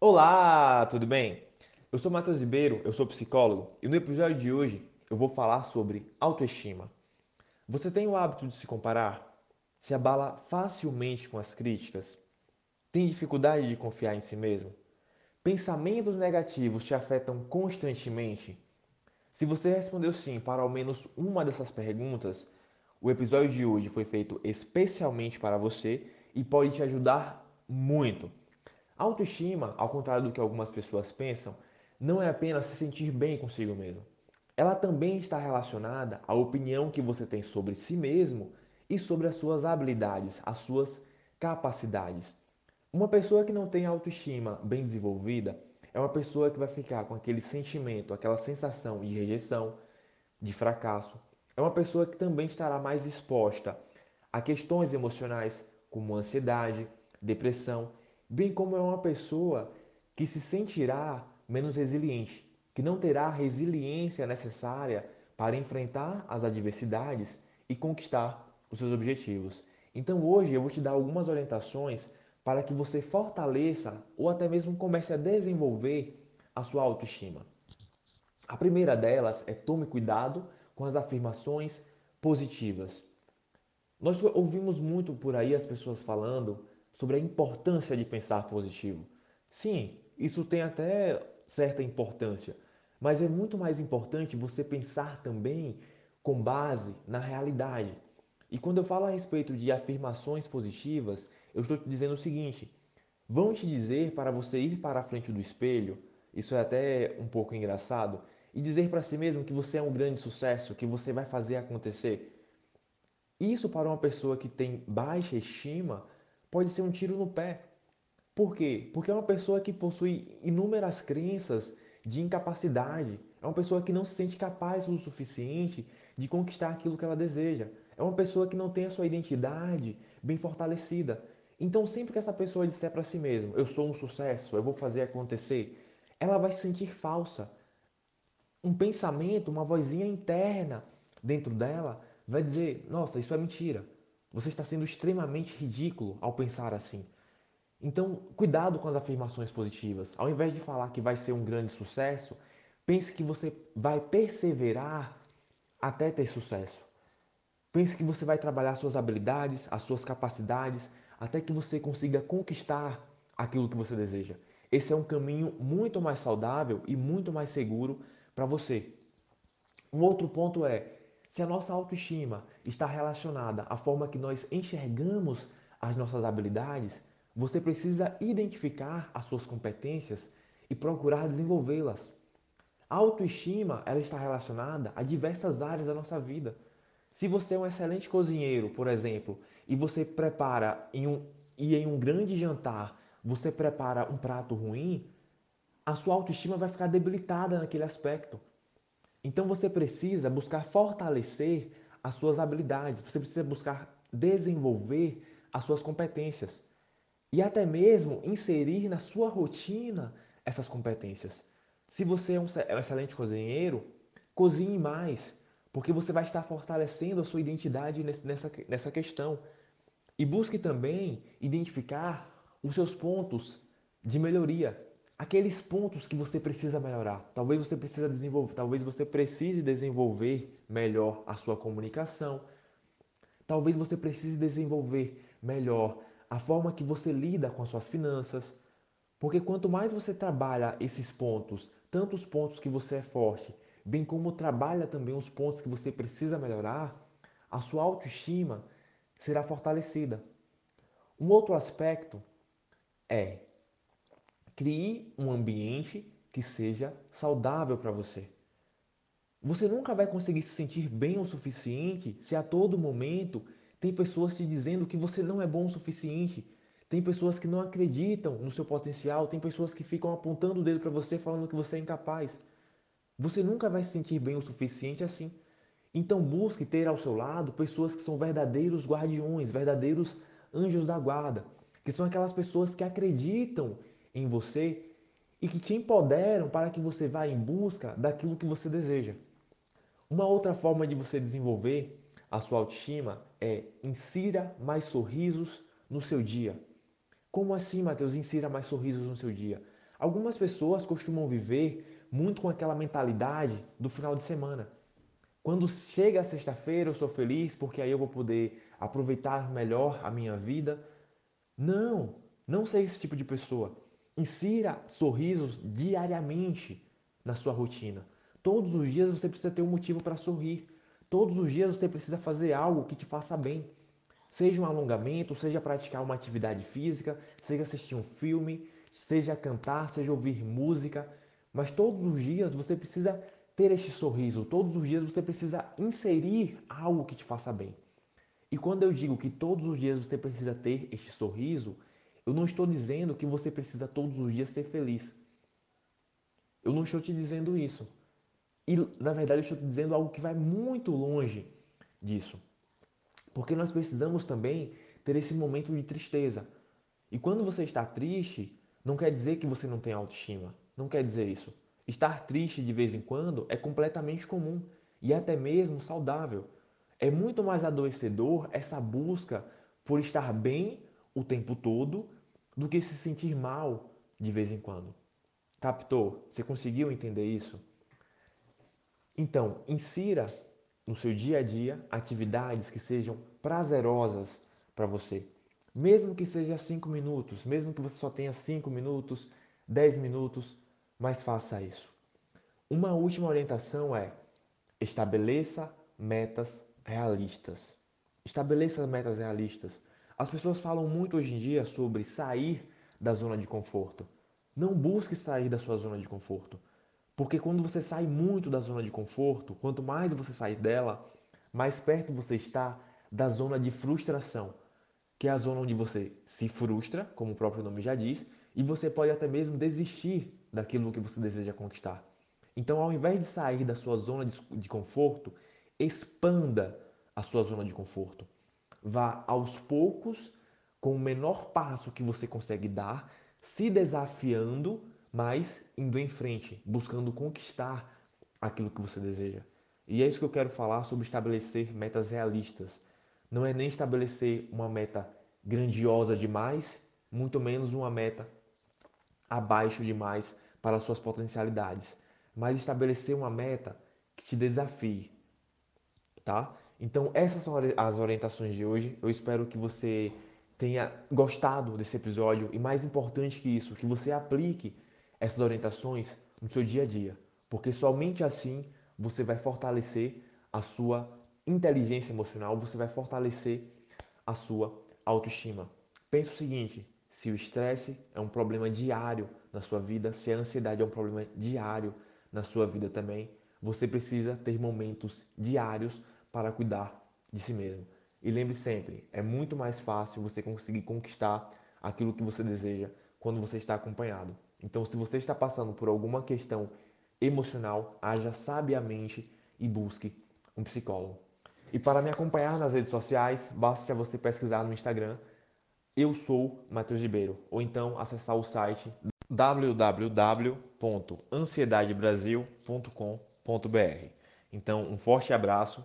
Olá, tudo bem? Eu sou Matheus Ribeiro, eu sou psicólogo e no episódio de hoje eu vou falar sobre autoestima. Você tem o hábito de se comparar? Se abala facilmente com as críticas? Tem dificuldade de confiar em si mesmo? Pensamentos negativos te afetam constantemente? Se você respondeu sim para ao menos uma dessas perguntas, o episódio de hoje foi feito especialmente para você e pode te ajudar muito. Autoestima, ao contrário do que algumas pessoas pensam, não é apenas se sentir bem consigo mesmo. Ela também está relacionada à opinião que você tem sobre si mesmo e sobre as suas habilidades, as suas capacidades. Uma pessoa que não tem autoestima bem desenvolvida é uma pessoa que vai ficar com aquele sentimento, aquela sensação de rejeição, de fracasso. É uma pessoa que também estará mais exposta a questões emocionais como ansiedade, depressão bem como é uma pessoa que se sentirá menos resiliente, que não terá a resiliência necessária para enfrentar as adversidades e conquistar os seus objetivos. Então hoje eu vou te dar algumas orientações para que você fortaleça ou até mesmo comece a desenvolver a sua autoestima. A primeira delas é tome cuidado com as afirmações positivas. Nós ouvimos muito por aí as pessoas falando sobre a importância de pensar positivo. Sim, isso tem até certa importância, mas é muito mais importante você pensar também com base na realidade. E quando eu falo a respeito de afirmações positivas, eu estou te dizendo o seguinte: vão te dizer para você ir para a frente do espelho, isso é até um pouco engraçado, e dizer para si mesmo que você é um grande sucesso, que você vai fazer acontecer. Isso para uma pessoa que tem baixa estima pode ser um tiro no pé. Por quê? Porque é uma pessoa que possui inúmeras crenças de incapacidade. É uma pessoa que não se sente capaz o suficiente de conquistar aquilo que ela deseja. É uma pessoa que não tem a sua identidade bem fortalecida. Então, sempre que essa pessoa disser para si mesma, eu sou um sucesso, eu vou fazer acontecer, ela vai se sentir falsa. Um pensamento, uma vozinha interna dentro dela vai dizer: nossa, isso é mentira. Você está sendo extremamente ridículo ao pensar assim. Então, cuidado com as afirmações positivas. Ao invés de falar que vai ser um grande sucesso, pense que você vai perseverar até ter sucesso. Pense que você vai trabalhar suas habilidades, as suas capacidades, até que você consiga conquistar aquilo que você deseja. Esse é um caminho muito mais saudável e muito mais seguro para você. Um outro ponto é se a nossa autoestima está relacionada à forma que nós enxergamos as nossas habilidades, você precisa identificar as suas competências e procurar desenvolvê-las. A autoestima ela está relacionada a diversas áreas da nossa vida. Se você é um excelente cozinheiro, por exemplo, e você prepara em um, e em um grande jantar você prepara um prato ruim, a sua autoestima vai ficar debilitada naquele aspecto. Então você precisa buscar fortalecer as suas habilidades, você precisa buscar desenvolver as suas competências e até mesmo inserir na sua rotina essas competências. Se você é um excelente cozinheiro, cozinhe mais, porque você vai estar fortalecendo a sua identidade nessa, nessa questão. E busque também identificar os seus pontos de melhoria aqueles pontos que você precisa melhorar. Talvez você precisa desenvolver, talvez você precise desenvolver melhor a sua comunicação. Talvez você precise desenvolver melhor a forma que você lida com as suas finanças. Porque quanto mais você trabalha esses pontos, tanto os pontos que você é forte, bem como trabalha também os pontos que você precisa melhorar, a sua autoestima será fortalecida. Um outro aspecto é Crie um ambiente que seja saudável para você. Você nunca vai conseguir se sentir bem o suficiente se a todo momento tem pessoas te dizendo que você não é bom o suficiente. Tem pessoas que não acreditam no seu potencial, tem pessoas que ficam apontando o dedo para você falando que você é incapaz. Você nunca vai se sentir bem o suficiente assim. Então busque ter ao seu lado pessoas que são verdadeiros guardiões, verdadeiros anjos da guarda, que são aquelas pessoas que acreditam em você e que te empoderam para que você vá em busca daquilo que você deseja. Uma outra forma de você desenvolver a sua autoestima é insira mais sorrisos no seu dia. Como assim, Mateus? Insira mais sorrisos no seu dia. Algumas pessoas costumam viver muito com aquela mentalidade do final de semana. Quando chega a sexta-feira, eu sou feliz porque aí eu vou poder aproveitar melhor a minha vida. Não, não seja esse tipo de pessoa. Insira sorrisos diariamente na sua rotina. Todos os dias você precisa ter um motivo para sorrir. Todos os dias você precisa fazer algo que te faça bem. Seja um alongamento, seja praticar uma atividade física, seja assistir um filme, seja cantar, seja ouvir música. Mas todos os dias você precisa ter este sorriso, todos os dias você precisa inserir algo que te faça bem. E quando eu digo que todos os dias você precisa ter este sorriso, eu não estou dizendo que você precisa todos os dias ser feliz. Eu não estou te dizendo isso. E na verdade eu estou te dizendo algo que vai muito longe disso. Porque nós precisamos também ter esse momento de tristeza. E quando você está triste, não quer dizer que você não tem autoestima. Não quer dizer isso. Estar triste de vez em quando é completamente comum e até mesmo saudável. É muito mais adoecedor essa busca por estar bem o tempo todo do que se sentir mal de vez em quando. Captou? Você conseguiu entender isso? Então, insira no seu dia a dia atividades que sejam prazerosas para você. Mesmo que seja cinco minutos, mesmo que você só tenha cinco minutos, dez minutos, mas faça isso. Uma última orientação é estabeleça metas realistas. Estabeleça metas realistas. As pessoas falam muito hoje em dia sobre sair da zona de conforto. Não busque sair da sua zona de conforto. Porque quando você sai muito da zona de conforto, quanto mais você sair dela, mais perto você está da zona de frustração, que é a zona onde você se frustra, como o próprio nome já diz, e você pode até mesmo desistir daquilo que você deseja conquistar. Então, ao invés de sair da sua zona de conforto, expanda a sua zona de conforto. Vá aos poucos, com o menor passo que você consegue dar, se desafiando, mas indo em frente, buscando conquistar aquilo que você deseja. E é isso que eu quero falar sobre estabelecer metas realistas. Não é nem estabelecer uma meta grandiosa demais, muito menos uma meta abaixo demais para suas potencialidades, mas estabelecer uma meta que te desafie, tá? Então, essas são as orientações de hoje. Eu espero que você tenha gostado desse episódio e, mais importante que isso, que você aplique essas orientações no seu dia a dia, porque somente assim você vai fortalecer a sua inteligência emocional, você vai fortalecer a sua autoestima. Pense o seguinte: se o estresse é um problema diário na sua vida, se a ansiedade é um problema diário na sua vida também, você precisa ter momentos diários para cuidar de si mesmo. E lembre sempre, é muito mais fácil você conseguir conquistar aquilo que você deseja quando você está acompanhado. Então, se você está passando por alguma questão emocional, haja sabiamente e busque um psicólogo. E para me acompanhar nas redes sociais, basta você pesquisar no Instagram Eu Sou Matheus Ribeiro ou então acessar o site www.ansiedadebrasil.com.br. Então, um forte abraço